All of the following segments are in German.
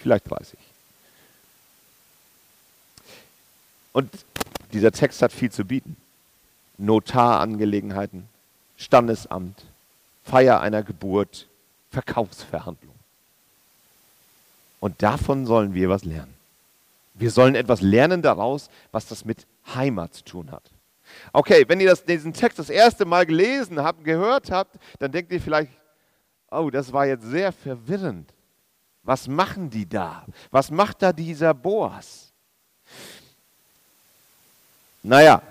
Vielleicht weiß ich. Und dieser Text hat viel zu bieten. Notarangelegenheiten, Standesamt, Feier einer Geburt, Verkaufsverhandlung. Und davon sollen wir was lernen. Wir sollen etwas lernen daraus, was das mit Heimat zu tun hat. Okay, wenn ihr das, diesen Text das erste Mal gelesen habt, gehört habt, dann denkt ihr vielleicht, oh, das war jetzt sehr verwirrend. Was machen die da? Was macht da dieser Boas? Naja,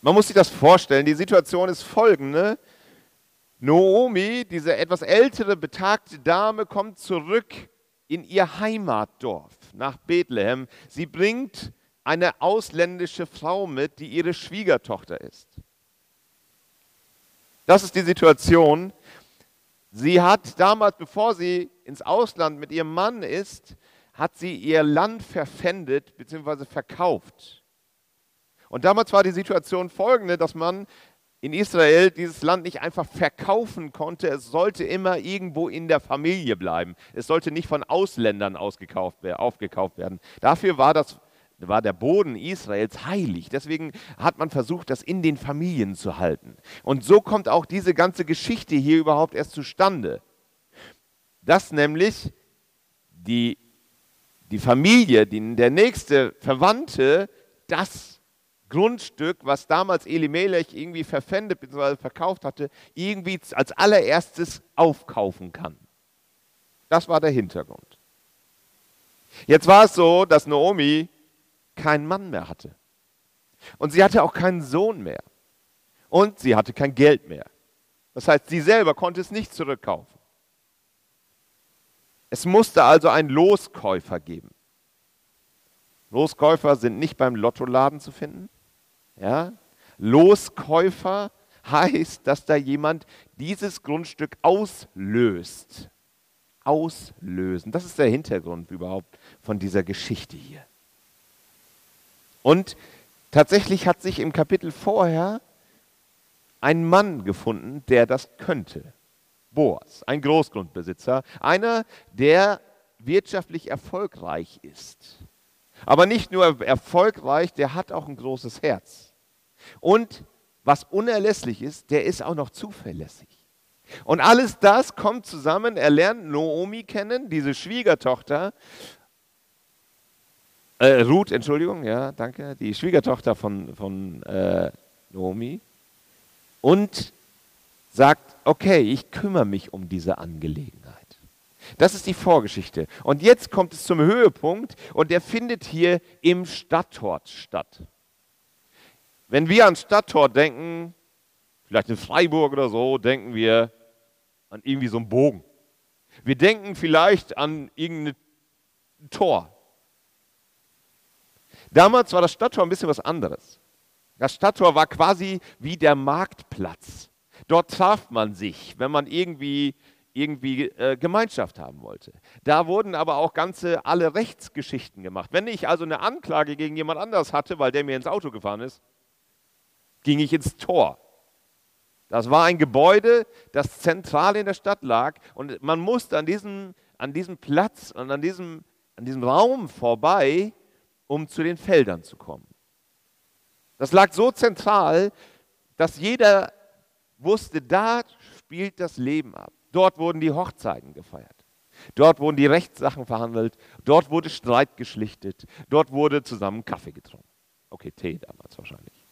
man muss sich das vorstellen. Die Situation ist folgende. Noomi, diese etwas ältere, betagte Dame, kommt zurück in ihr Heimatdorf nach Bethlehem. Sie bringt eine ausländische Frau mit, die ihre Schwiegertochter ist. Das ist die Situation. Sie hat damals, bevor sie ins Ausland mit ihrem Mann ist, hat sie ihr Land verpfändet bzw. verkauft. Und damals war die Situation folgende, dass man in Israel dieses Land nicht einfach verkaufen konnte. Es sollte immer irgendwo in der Familie bleiben. Es sollte nicht von Ausländern aufgekauft werden. Dafür war, das, war der Boden Israels heilig. Deswegen hat man versucht, das in den Familien zu halten. Und so kommt auch diese ganze Geschichte hier überhaupt erst zustande. Dass nämlich die die Familie, die, der nächste Verwandte, das Grundstück, was damals Elimelech irgendwie verpfändet bzw. verkauft hatte, irgendwie als allererstes aufkaufen kann. Das war der Hintergrund. Jetzt war es so, dass Naomi keinen Mann mehr hatte. Und sie hatte auch keinen Sohn mehr. Und sie hatte kein Geld mehr. Das heißt, sie selber konnte es nicht zurückkaufen. Es musste also einen Loskäufer geben. Loskäufer sind nicht beim Lottoladen zu finden. Ja? Loskäufer heißt, dass da jemand dieses Grundstück auslöst. Auslösen. Das ist der Hintergrund überhaupt von dieser Geschichte hier. Und tatsächlich hat sich im Kapitel vorher ein Mann gefunden, der das könnte. Boas, ein Großgrundbesitzer, einer, der wirtschaftlich erfolgreich ist. Aber nicht nur erfolgreich, der hat auch ein großes Herz. Und was unerlässlich ist, der ist auch noch zuverlässig. Und alles das kommt zusammen. Er lernt Noomi kennen, diese Schwiegertochter. Äh, Ruth, Entschuldigung, ja, danke. Die Schwiegertochter von, von äh, Noomi. Und sagt, okay, ich kümmere mich um diese Angelegenheit. Das ist die Vorgeschichte. Und jetzt kommt es zum Höhepunkt und der findet hier im Stadttor statt. Wenn wir an Stadttor denken, vielleicht in Freiburg oder so, denken wir an irgendwie so einen Bogen. Wir denken vielleicht an irgendein Tor. Damals war das Stadttor ein bisschen was anderes. Das Stadttor war quasi wie der Marktplatz. Dort traf man sich, wenn man irgendwie, irgendwie äh, Gemeinschaft haben wollte. Da wurden aber auch ganze alle Rechtsgeschichten gemacht. Wenn ich also eine Anklage gegen jemand anders hatte, weil der mir ins Auto gefahren ist, ging ich ins Tor. Das war ein Gebäude, das zentral in der Stadt lag und man musste an diesem, an diesem Platz und an diesem, an diesem Raum vorbei, um zu den Feldern zu kommen. Das lag so zentral, dass jeder wusste, da spielt das Leben ab. Dort wurden die Hochzeiten gefeiert. Dort wurden die Rechtssachen verhandelt. Dort wurde Streit geschlichtet. Dort wurde zusammen Kaffee getrunken. Okay, Tee damals wahrscheinlich.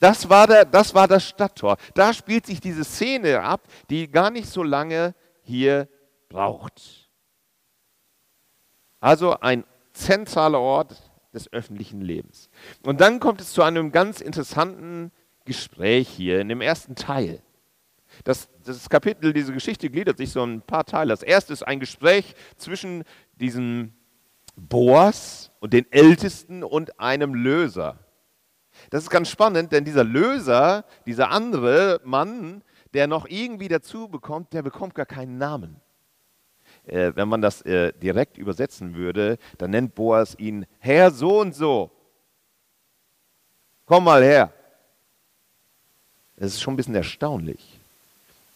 Das war, der, das war das Stadttor. Da spielt sich diese Szene ab, die gar nicht so lange hier braucht. Also ein zentraler Ort des öffentlichen Lebens. Und dann kommt es zu einem ganz interessanten Gespräch hier in dem ersten Teil. Das, das Kapitel, diese Geschichte gliedert sich so in ein paar Teile. Das erste ist ein Gespräch zwischen diesem Boas und den Ältesten und einem Löser. Das ist ganz spannend, denn dieser Löser, dieser andere Mann, der noch irgendwie dazu bekommt, der bekommt gar keinen Namen. Äh, wenn man das äh, direkt übersetzen würde, dann nennt Boas ihn Herr so und so. Komm mal her. Das ist schon ein bisschen erstaunlich.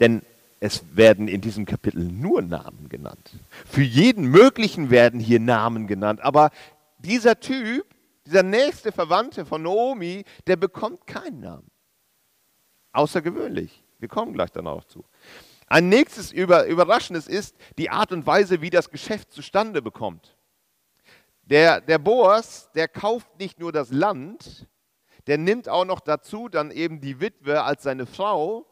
Denn es werden in diesem Kapitel nur Namen genannt. Für jeden möglichen werden hier Namen genannt. Aber dieser Typ, dieser nächste Verwandte von Naomi, der bekommt keinen Namen. Außergewöhnlich. Wir kommen gleich dann auch zu. Ein nächstes Überraschendes ist die Art und Weise, wie das Geschäft zustande bekommt. Der, der Boas, der kauft nicht nur das Land, der nimmt auch noch dazu dann eben die Witwe als seine Frau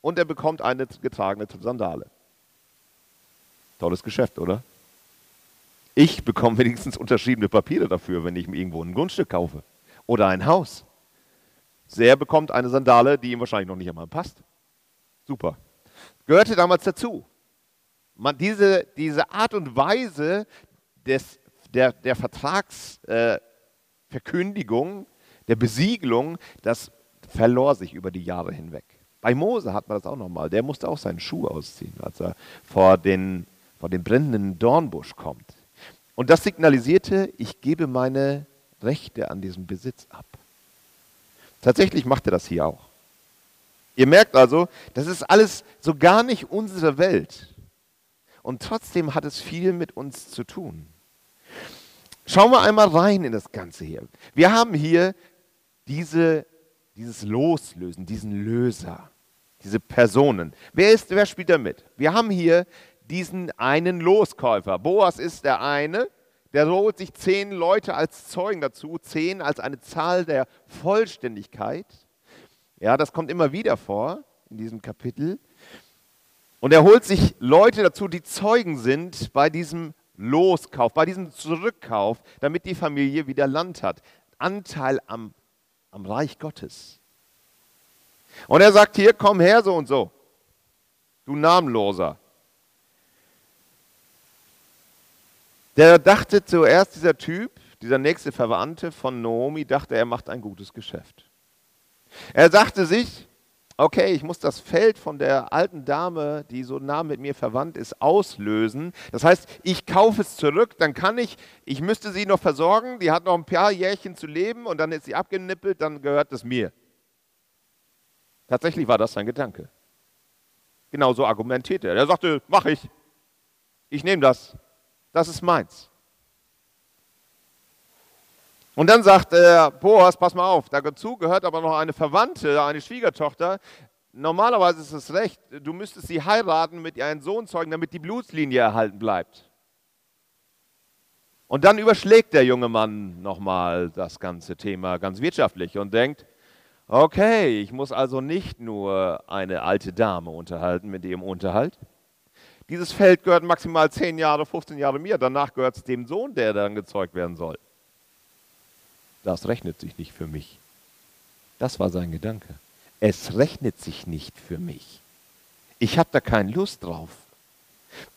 und er bekommt eine getragene Sandale. Tolles Geschäft, oder? Ich bekomme wenigstens unterschriebene Papiere dafür, wenn ich mir irgendwo ein Grundstück kaufe oder ein Haus. Der bekommt eine Sandale, die ihm wahrscheinlich noch nicht einmal passt. Super. Gehörte damals dazu. Man, diese, diese Art und Weise des, der, der Vertragsverkündigung, äh, der Besiegelung, das verlor sich über die Jahre hinweg. Bei Mose hat man das auch nochmal. Der musste auch seinen Schuh ausziehen, als er vor den, vor den brennenden Dornbusch kommt. Und das signalisierte, ich gebe meine Rechte an diesem Besitz ab. Tatsächlich macht er das hier auch. Ihr merkt also, das ist alles so gar nicht unsere Welt. Und trotzdem hat es viel mit uns zu tun. Schauen wir einmal rein in das Ganze hier. Wir haben hier diese, dieses Loslösen, diesen Löser, diese Personen. Wer, ist, wer spielt da mit? Wir haben hier diesen einen Loskäufer. Boas ist der eine, der holt sich zehn Leute als Zeugen dazu, zehn als eine Zahl der Vollständigkeit. Ja, das kommt immer wieder vor in diesem Kapitel. Und er holt sich Leute dazu, die Zeugen sind bei diesem Loskauf, bei diesem Zurückkauf, damit die Familie wieder Land hat. Anteil am, am Reich Gottes. Und er sagt hier, komm her so und so, du Namenloser. Der dachte zuerst, dieser Typ, dieser nächste Verwandte von Naomi, dachte, er macht ein gutes Geschäft. Er sagte sich, okay, ich muss das Feld von der alten Dame, die so nah mit mir verwandt ist, auslösen. Das heißt, ich kaufe es zurück, dann kann ich, ich müsste sie noch versorgen, die hat noch ein paar Jährchen zu leben und dann ist sie abgenippelt, dann gehört es mir. Tatsächlich war das sein Gedanke. Genauso argumentierte er. Er sagte, mach ich. Ich nehme das das ist meins. Und dann sagt äh, Boas, pass mal auf, dazu gehört aber noch eine Verwandte, eine Schwiegertochter. Normalerweise ist es recht, du müsstest sie heiraten, mit ihr Sohn zeugen, damit die Blutslinie erhalten bleibt. Und dann überschlägt der junge Mann nochmal das ganze Thema ganz wirtschaftlich und denkt, okay, ich muss also nicht nur eine alte Dame unterhalten mit ihrem Unterhalt, dieses Feld gehört maximal 10 Jahre, 15 Jahre mir. Danach gehört es dem Sohn, der dann gezeugt werden soll. Das rechnet sich nicht für mich. Das war sein Gedanke. Es rechnet sich nicht für mich. Ich habe da keine Lust drauf.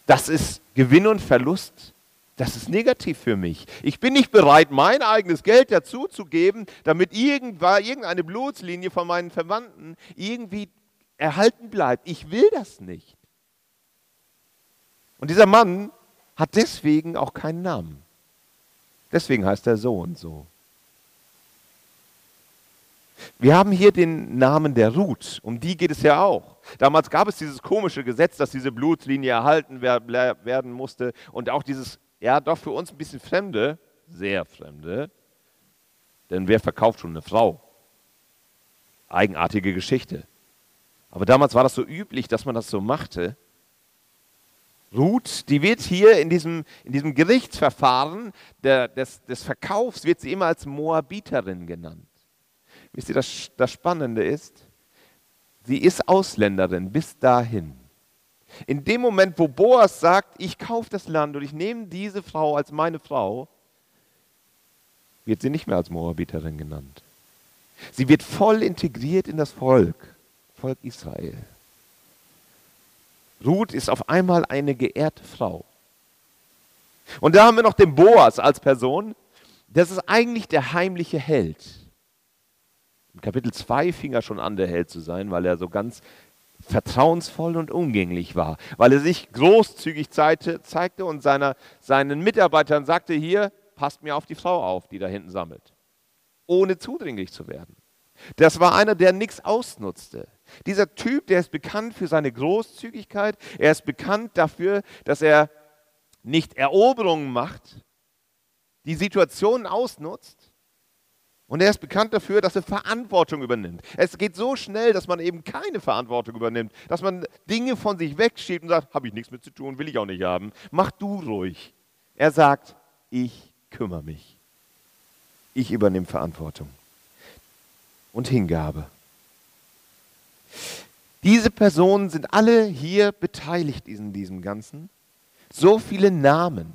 Das ist Gewinn und Verlust. Das ist negativ für mich. Ich bin nicht bereit, mein eigenes Geld dazuzugeben, damit irgendeine Blutslinie von meinen Verwandten irgendwie erhalten bleibt. Ich will das nicht. Und dieser Mann hat deswegen auch keinen Namen. Deswegen heißt er so und so. Wir haben hier den Namen der Ruth, um die geht es ja auch. Damals gab es dieses komische Gesetz, dass diese Blutlinie erhalten werden musste und auch dieses, ja, doch für uns ein bisschen fremde, sehr fremde, denn wer verkauft schon eine Frau? Eigenartige Geschichte. Aber damals war das so üblich, dass man das so machte. Ruth, die wird hier in diesem, in diesem Gerichtsverfahren der, des, des Verkaufs, wird sie immer als Moabiterin genannt. Wisst ihr, das, das Spannende ist, sie ist Ausländerin bis dahin. In dem Moment, wo Boas sagt, ich kaufe das Land und ich nehme diese Frau als meine Frau, wird sie nicht mehr als Moabiterin genannt. Sie wird voll integriert in das Volk. Volk Israel. Ruth ist auf einmal eine geehrte Frau. Und da haben wir noch den Boas als Person. Das ist eigentlich der heimliche Held. Kapitel 2 fing er schon an, der Held zu sein, weil er so ganz vertrauensvoll und umgänglich war, weil er sich großzügig zeigte, zeigte und seiner, seinen Mitarbeitern sagte, hier, passt mir auf die Frau auf, die da hinten sammelt, ohne zudringlich zu werden. Das war einer, der nichts ausnutzte. Dieser Typ, der ist bekannt für seine Großzügigkeit, er ist bekannt dafür, dass er nicht Eroberungen macht, die Situationen ausnutzt, und er ist bekannt dafür, dass er Verantwortung übernimmt. Es geht so schnell, dass man eben keine Verantwortung übernimmt, dass man Dinge von sich wegschiebt und sagt, habe ich nichts mit zu tun, will ich auch nicht haben. Mach du ruhig. Er sagt, ich kümmere mich. Ich übernehme Verantwortung und Hingabe. Diese Personen sind alle hier beteiligt in diesem Ganzen. So viele Namen.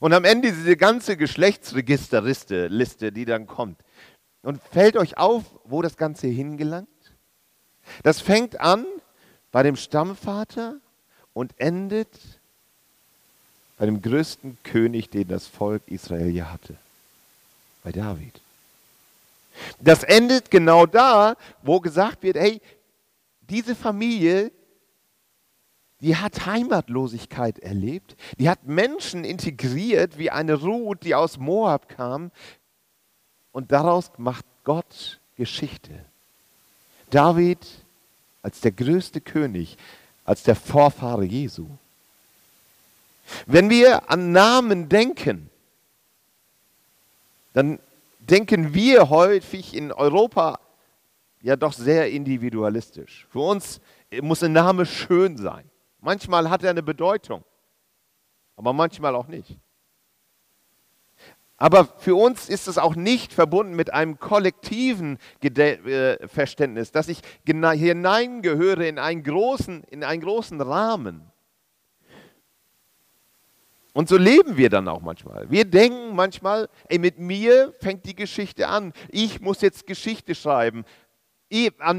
Und am Ende diese ganze Geschlechtsregisterliste, Liste, die dann kommt. Und fällt euch auf, wo das Ganze hingelangt? Das fängt an bei dem Stammvater und endet bei dem größten König, den das Volk Israel je hatte, bei David. Das endet genau da, wo gesagt wird, hey, diese Familie, die hat Heimatlosigkeit erlebt, die hat Menschen integriert wie eine Ruth, die aus Moab kam. Und daraus macht Gott Geschichte. David als der größte König, als der Vorfahre Jesu. Wenn wir an Namen denken, dann denken wir häufig in Europa ja doch sehr individualistisch. Für uns muss ein Name schön sein. Manchmal hat er eine Bedeutung, aber manchmal auch nicht. Aber für uns ist es auch nicht verbunden mit einem kollektiven äh, Verständnis, dass ich hineingehöre in einen großen, in einen großen Rahmen. Und so leben wir dann auch manchmal. Wir denken manchmal, ey, mit mir fängt die Geschichte an. Ich muss jetzt Geschichte schreiben.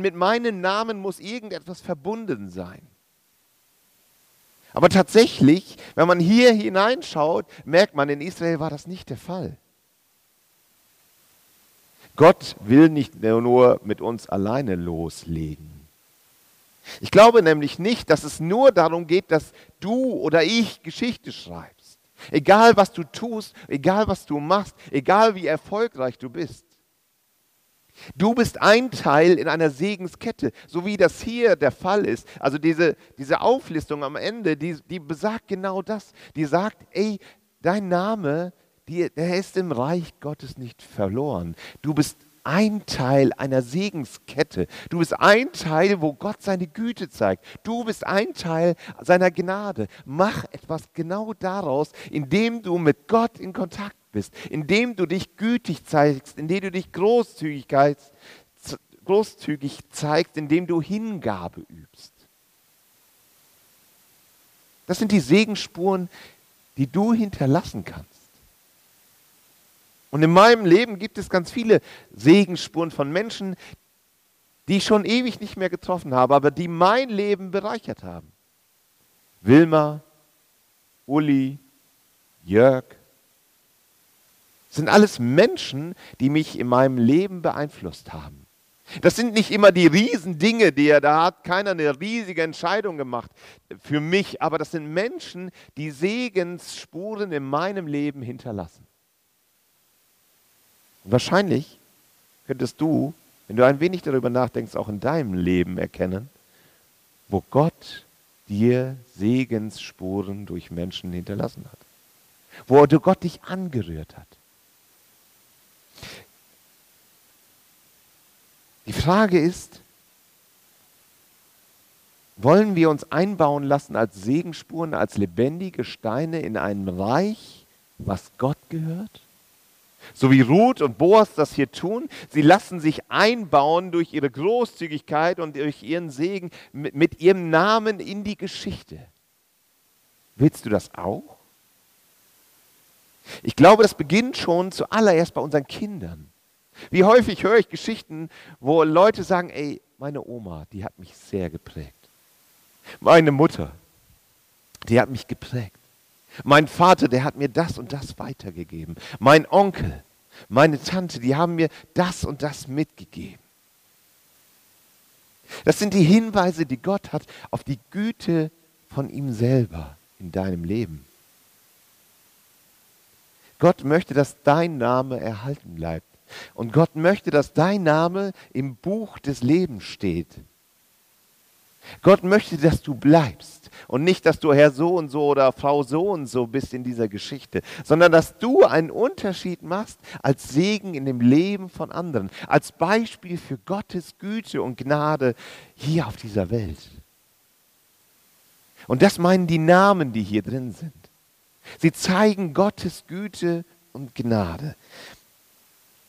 mit meinem Namen muss irgendetwas verbunden sein. Aber tatsächlich, wenn man hier hineinschaut, merkt man, in Israel war das nicht der Fall. Gott will nicht nur mit uns alleine loslegen. Ich glaube nämlich nicht, dass es nur darum geht, dass du oder ich Geschichte schreibst. Egal was du tust, egal was du machst, egal wie erfolgreich du bist. Du bist ein Teil in einer Segenskette, so wie das hier der Fall ist. Also diese, diese Auflistung am Ende, die, die besagt genau das. Die sagt, ey, dein Name, die, der ist im Reich Gottes nicht verloren. Du bist ein Teil einer Segenskette. Du bist ein Teil, wo Gott seine Güte zeigt. Du bist ein Teil seiner Gnade. Mach etwas genau daraus, indem du mit Gott in Kontakt bist, indem du dich gütig zeigst, indem du dich großzügig zeigst, indem du Hingabe übst. Das sind die Segenspuren, die du hinterlassen kannst. Und in meinem Leben gibt es ganz viele Segensspuren von Menschen, die ich schon ewig nicht mehr getroffen habe, aber die mein Leben bereichert haben. Wilma, Uli, Jörg, sind alles Menschen, die mich in meinem Leben beeinflusst haben. Das sind nicht immer die Riesendinge, die er da hat. Keiner eine riesige Entscheidung gemacht für mich, aber das sind Menschen, die Segensspuren in meinem Leben hinterlassen. Und wahrscheinlich könntest du, wenn du ein wenig darüber nachdenkst, auch in deinem Leben erkennen, wo Gott dir Segensspuren durch Menschen hinterlassen hat. Wo Gott dich angerührt hat. Die Frage ist, wollen wir uns einbauen lassen als Segenspuren, als lebendige Steine in einem Reich, was Gott gehört? So wie Ruth und Boas das hier tun, sie lassen sich einbauen durch ihre Großzügigkeit und durch ihren Segen mit, mit ihrem Namen in die Geschichte. Willst du das auch? Ich glaube, das beginnt schon zuallererst bei unseren Kindern. Wie häufig höre ich Geschichten, wo Leute sagen, ey, meine Oma, die hat mich sehr geprägt. Meine Mutter, die hat mich geprägt. Mein Vater, der hat mir das und das weitergegeben. Mein Onkel, meine Tante, die haben mir das und das mitgegeben. Das sind die Hinweise, die Gott hat auf die Güte von ihm selber in deinem Leben. Gott möchte, dass dein Name erhalten bleibt. Und Gott möchte, dass dein Name im Buch des Lebens steht. Gott möchte, dass du bleibst und nicht, dass du Herr so und so oder Frau so und so bist in dieser Geschichte, sondern dass du einen Unterschied machst als Segen in dem Leben von anderen, als Beispiel für Gottes Güte und Gnade hier auf dieser Welt. Und das meinen die Namen, die hier drin sind. Sie zeigen Gottes Güte und Gnade.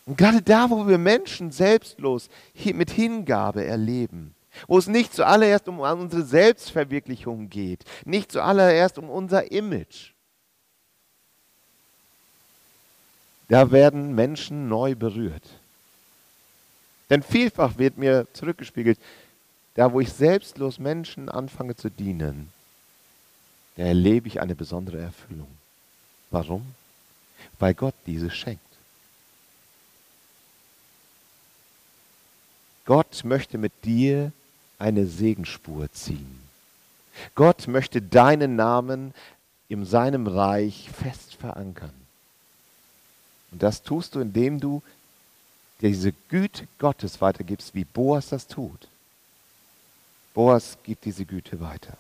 Und gerade da, wo wir Menschen selbstlos mit Hingabe erleben, wo es nicht zuallererst um unsere Selbstverwirklichung geht, nicht zuallererst um unser Image, da werden Menschen neu berührt. Denn vielfach wird mir zurückgespiegelt, da wo ich selbstlos Menschen anfange zu dienen, da erlebe ich eine besondere Erfüllung. Warum? Weil Gott diese schenkt. Gott möchte mit dir eine Segenspur ziehen. Gott möchte deinen Namen in seinem Reich fest verankern. Und das tust du, indem du diese Güte Gottes weitergibst, wie Boas das tut. Boas gibt diese Güte weiter.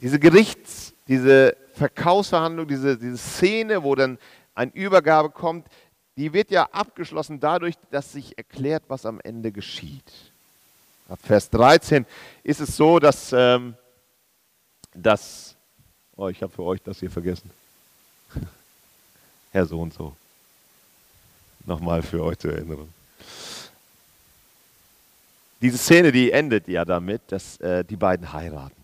Diese Gerichts, diese Verkaufsverhandlung, diese, diese Szene, wo dann eine Übergabe kommt, die wird ja abgeschlossen dadurch, dass sich erklärt, was am Ende geschieht. Ab Vers 13 ist es so, dass, ähm, dass oh, ich habe für euch das hier vergessen. Herr so und so. Nochmal für euch zur Erinnerung. Diese Szene, die endet ja damit, dass äh, die beiden heiraten.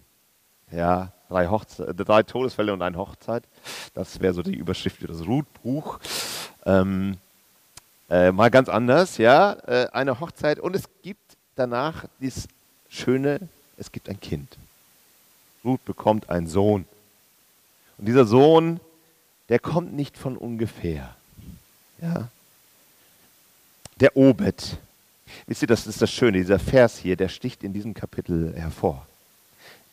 Ja, drei, Hochze drei Todesfälle und eine Hochzeit. Das wäre so die Überschrift für das Ruthbuch. Ähm, äh, mal ganz anders, ja, äh, eine Hochzeit und es gibt danach dieses schöne, es gibt ein Kind. Ruth bekommt einen Sohn. Und dieser Sohn, der kommt nicht von ungefähr. Ja. Der Obed. Wisst ihr, das ist das Schöne, dieser Vers hier, der sticht in diesem Kapitel hervor.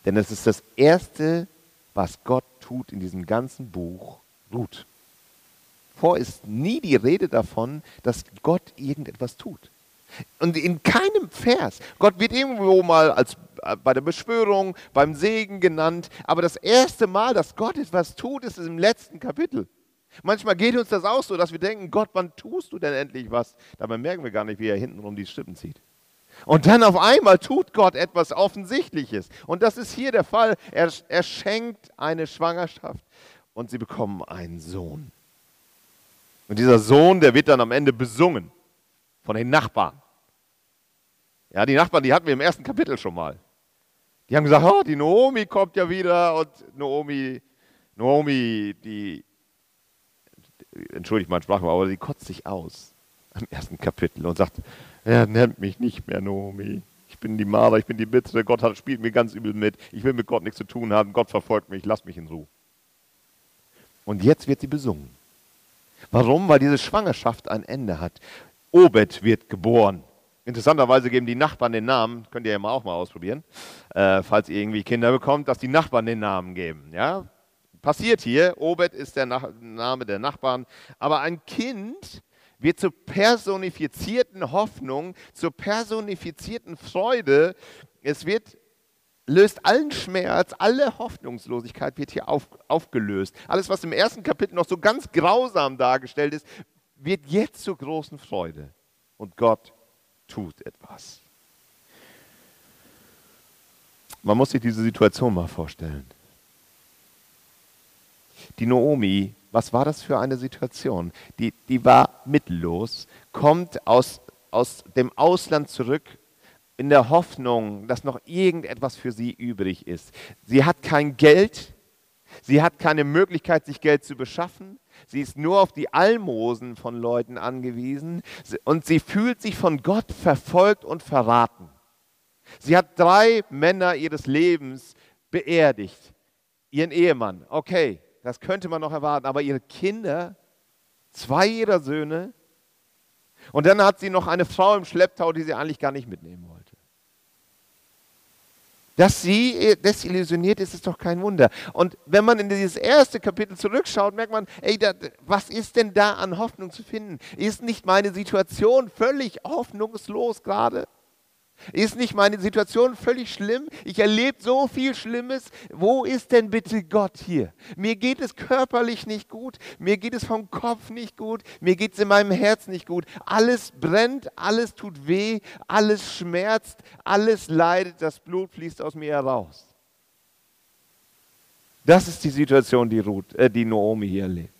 Denn es ist das Erste, was Gott tut in diesem ganzen Buch, Ruth. Vor ist nie die Rede davon, dass Gott irgendetwas tut. Und in keinem Vers. Gott wird irgendwo mal als äh, bei der Beschwörung, beim Segen genannt. Aber das erste Mal, dass Gott etwas tut, ist im letzten Kapitel. Manchmal geht uns das auch so, dass wir denken, Gott, wann tust du denn endlich was? Dabei merken wir gar nicht, wie er hintenrum die Stippen zieht. Und dann auf einmal tut Gott etwas Offensichtliches. Und das ist hier der Fall. Er, er schenkt eine Schwangerschaft und sie bekommen einen Sohn. Und dieser Sohn, der wird dann am Ende besungen von den Nachbarn. Ja, die Nachbarn, die hatten wir im ersten Kapitel schon mal. Die haben gesagt, oh, die Naomi kommt ja wieder und Naomi, Naomi, die, entschuldigt mein Sprachraum, aber die kotzt sich aus im ersten Kapitel und sagt, er nennt mich nicht mehr Naomi. Ich bin die Maler, ich bin die Bittere, Gott hat, spielt mir ganz übel mit. Ich will mit Gott nichts zu tun haben, Gott verfolgt mich, lass mich in Ruhe. Und jetzt wird sie besungen. Warum? Weil diese Schwangerschaft ein Ende hat. Obed wird geboren. Interessanterweise geben die Nachbarn den Namen, könnt ihr ja mal auch mal ausprobieren, äh, falls ihr irgendwie Kinder bekommt, dass die Nachbarn den Namen geben. Ja? Passiert hier, Obed ist der Nach Name der Nachbarn, aber ein Kind wird zur personifizierten Hoffnung, zur personifizierten Freude. Es wird löst allen Schmerz, alle Hoffnungslosigkeit wird hier auf, aufgelöst. Alles, was im ersten Kapitel noch so ganz grausam dargestellt ist, wird jetzt zur großen Freude. Und Gott tut etwas. Man muss sich diese Situation mal vorstellen. Die Naomi was war das für eine Situation? Die, die war mittellos, kommt aus, aus dem Ausland zurück in der Hoffnung, dass noch irgendetwas für sie übrig ist. Sie hat kein Geld, Sie hat keine Möglichkeit, sich Geld zu beschaffen. Sie ist nur auf die Almosen von Leuten angewiesen und sie fühlt sich von Gott verfolgt und verraten. Sie hat drei Männer ihres Lebens beerdigt. Ihren Ehemann, okay, das könnte man noch erwarten, aber ihre Kinder, zwei ihrer Söhne, und dann hat sie noch eine Frau im Schlepptau, die sie eigentlich gar nicht mitnehmen wollte. Dass sie äh, desillusioniert ist, ist doch kein Wunder. Und wenn man in dieses erste Kapitel zurückschaut, merkt man, ey, da, was ist denn da an Hoffnung zu finden? Ist nicht meine Situation völlig hoffnungslos gerade? Ist nicht meine Situation völlig schlimm? Ich erlebe so viel Schlimmes. Wo ist denn bitte Gott hier? Mir geht es körperlich nicht gut. Mir geht es vom Kopf nicht gut. Mir geht es in meinem Herz nicht gut. Alles brennt, alles tut weh, alles schmerzt, alles leidet. Das Blut fließt aus mir heraus. Das ist die Situation, die, Ruth, äh, die Naomi hier erlebt.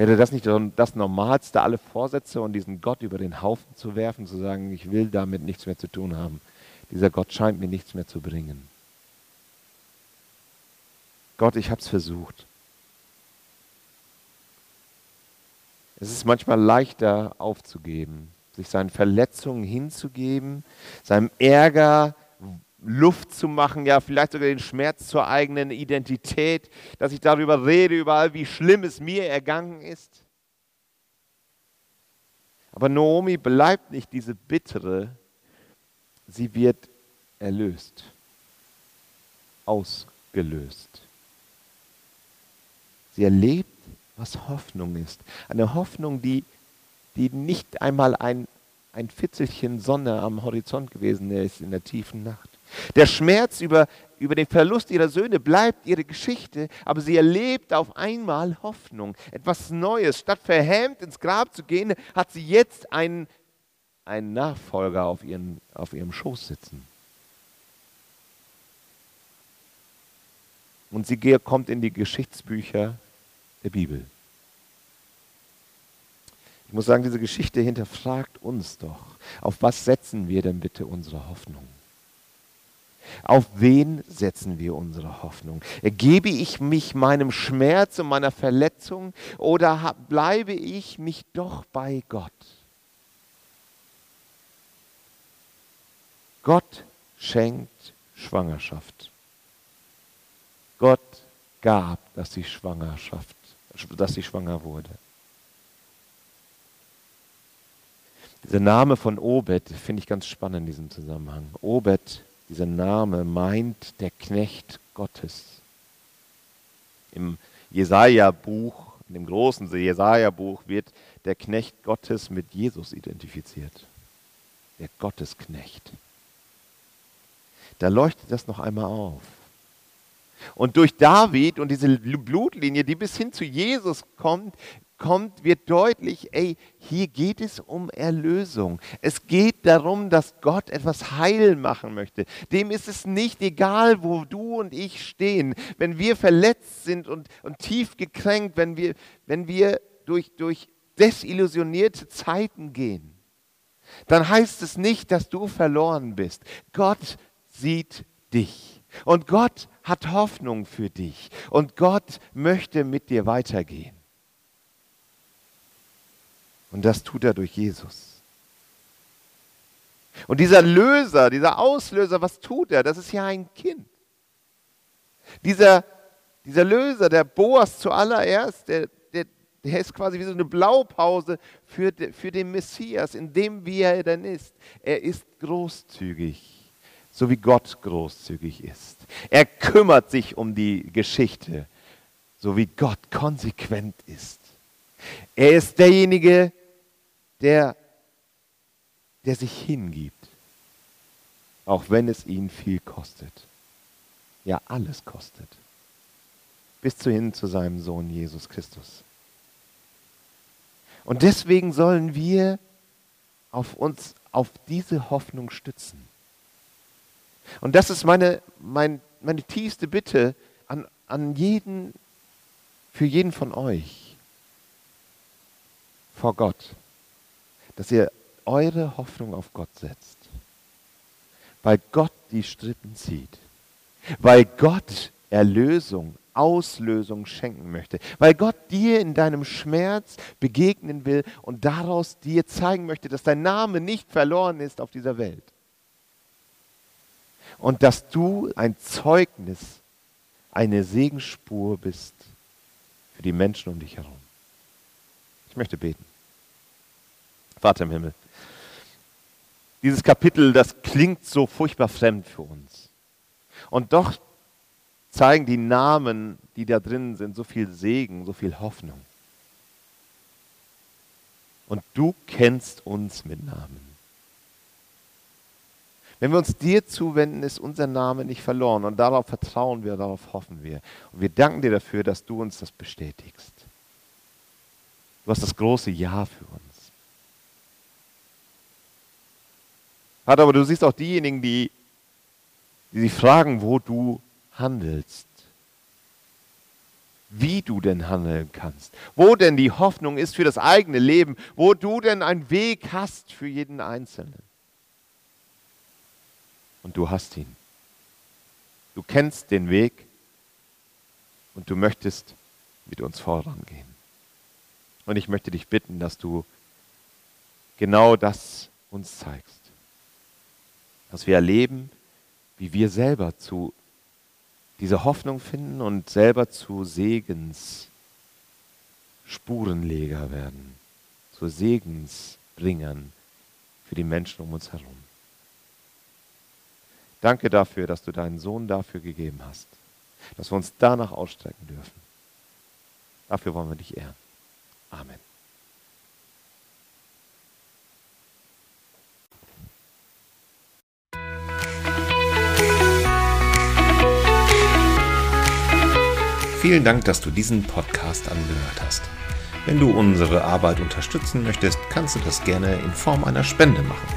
Wäre das nicht das Normalste, alle Vorsätze und diesen Gott über den Haufen zu werfen, zu sagen, ich will damit nichts mehr zu tun haben. Dieser Gott scheint mir nichts mehr zu bringen. Gott, ich habe es versucht. Es ist manchmal leichter aufzugeben, sich seinen Verletzungen hinzugeben, seinem Ärger Luft zu machen, ja vielleicht sogar den Schmerz zur eigenen Identität, dass ich darüber rede, überall, wie schlimm es mir ergangen ist. Aber Naomi bleibt nicht diese bittere, sie wird erlöst, ausgelöst. Sie erlebt, was Hoffnung ist. Eine Hoffnung, die, die nicht einmal ein, ein Fitzelchen Sonne am Horizont gewesen ist in der tiefen Nacht. Der Schmerz über, über den Verlust ihrer Söhne bleibt ihre Geschichte, aber sie erlebt auf einmal Hoffnung, etwas Neues. Statt verhämt ins Grab zu gehen, hat sie jetzt einen, einen Nachfolger auf, ihren, auf ihrem Schoß sitzen. Und sie kommt in die Geschichtsbücher der Bibel. Ich muss sagen, diese Geschichte hinterfragt uns doch. Auf was setzen wir denn bitte unsere Hoffnung? Auf wen setzen wir unsere Hoffnung? Gebe ich mich meinem Schmerz und meiner Verletzung oder bleibe ich mich doch bei Gott? Gott schenkt Schwangerschaft. Gott gab, dass sie Schwangerschaft, dass sie schwanger wurde. Dieser Name von Obed finde ich ganz spannend in diesem Zusammenhang. Obed dieser Name meint der Knecht Gottes. Im Jesaja-Buch, in dem großen Jesaja-Buch, wird der Knecht Gottes mit Jesus identifiziert. Der Gottesknecht. Da leuchtet das noch einmal auf. Und durch David und diese Blutlinie, die bis hin zu Jesus kommt, kommt, wird deutlich, ey, hier geht es um Erlösung. Es geht darum, dass Gott etwas heil machen möchte. Dem ist es nicht egal, wo du und ich stehen. Wenn wir verletzt sind und, und tief gekränkt, wenn wir, wenn wir durch, durch desillusionierte Zeiten gehen, dann heißt es nicht, dass du verloren bist. Gott sieht dich. Und Gott hat Hoffnung für dich. Und Gott möchte mit dir weitergehen. Und das tut er durch Jesus. Und dieser Löser, dieser Auslöser, was tut er? Das ist ja ein Kind. Dieser, dieser Löser, der Boas zuallererst, der, der, der ist quasi wie so eine Blaupause für, für den Messias, in dem wie er denn ist. Er ist großzügig, so wie Gott großzügig ist. Er kümmert sich um die Geschichte, so wie Gott konsequent ist. Er ist derjenige, der, der sich hingibt, auch wenn es ihn viel kostet. Ja, alles kostet. Bis zu hin zu seinem Sohn Jesus Christus. Und deswegen sollen wir auf uns, auf diese Hoffnung stützen. Und das ist meine, mein, meine tiefste Bitte an, an jeden, für jeden von euch vor Gott dass ihr eure Hoffnung auf Gott setzt. weil Gott die Strippen zieht, weil Gott Erlösung, Auslösung schenken möchte, weil Gott dir in deinem Schmerz begegnen will und daraus dir zeigen möchte, dass dein Name nicht verloren ist auf dieser Welt. Und dass du ein Zeugnis, eine Segensspur bist für die Menschen um dich herum. Ich möchte beten. Vater im Himmel, dieses Kapitel, das klingt so furchtbar fremd für uns. Und doch zeigen die Namen, die da drin sind, so viel Segen, so viel Hoffnung. Und du kennst uns mit Namen. Wenn wir uns dir zuwenden, ist unser Name nicht verloren und darauf vertrauen wir, darauf hoffen wir. Und wir danken dir dafür, dass du uns das bestätigst. Du hast das große Ja für uns. Vater, aber du siehst auch diejenigen, die, die sich fragen, wo du handelst. Wie du denn handeln kannst. Wo denn die Hoffnung ist für das eigene Leben. Wo du denn einen Weg hast für jeden Einzelnen. Und du hast ihn. Du kennst den Weg und du möchtest mit uns vorangehen. Und ich möchte dich bitten, dass du genau das uns zeigst. Dass wir erleben, wie wir selber zu dieser Hoffnung finden und selber zu Segens Spurenleger werden, zu Segensbringern für die Menschen um uns herum. Danke dafür, dass du deinen Sohn dafür gegeben hast, dass wir uns danach ausstrecken dürfen. Dafür wollen wir dich ehren. Amen. Vielen Dank, dass du diesen Podcast angehört hast. Wenn du unsere Arbeit unterstützen möchtest, kannst du das gerne in Form einer Spende machen.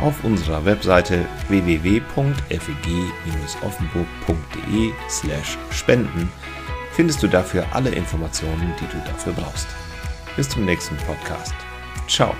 Auf unserer Webseite www.feg-offenburg.de/spenden findest du dafür alle Informationen, die du dafür brauchst. Bis zum nächsten Podcast. Ciao.